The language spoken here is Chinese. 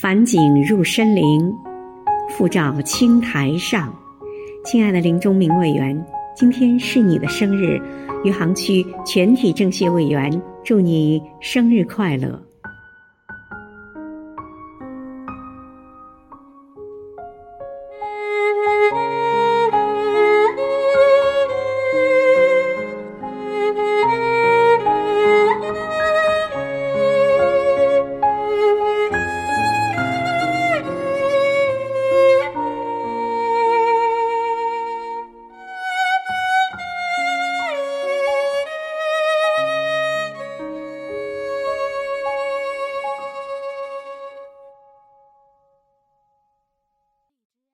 返景入深林复照青苔上。亲爱的林中明委员今天是你的生日余杭区全体政协委员祝你生日快乐。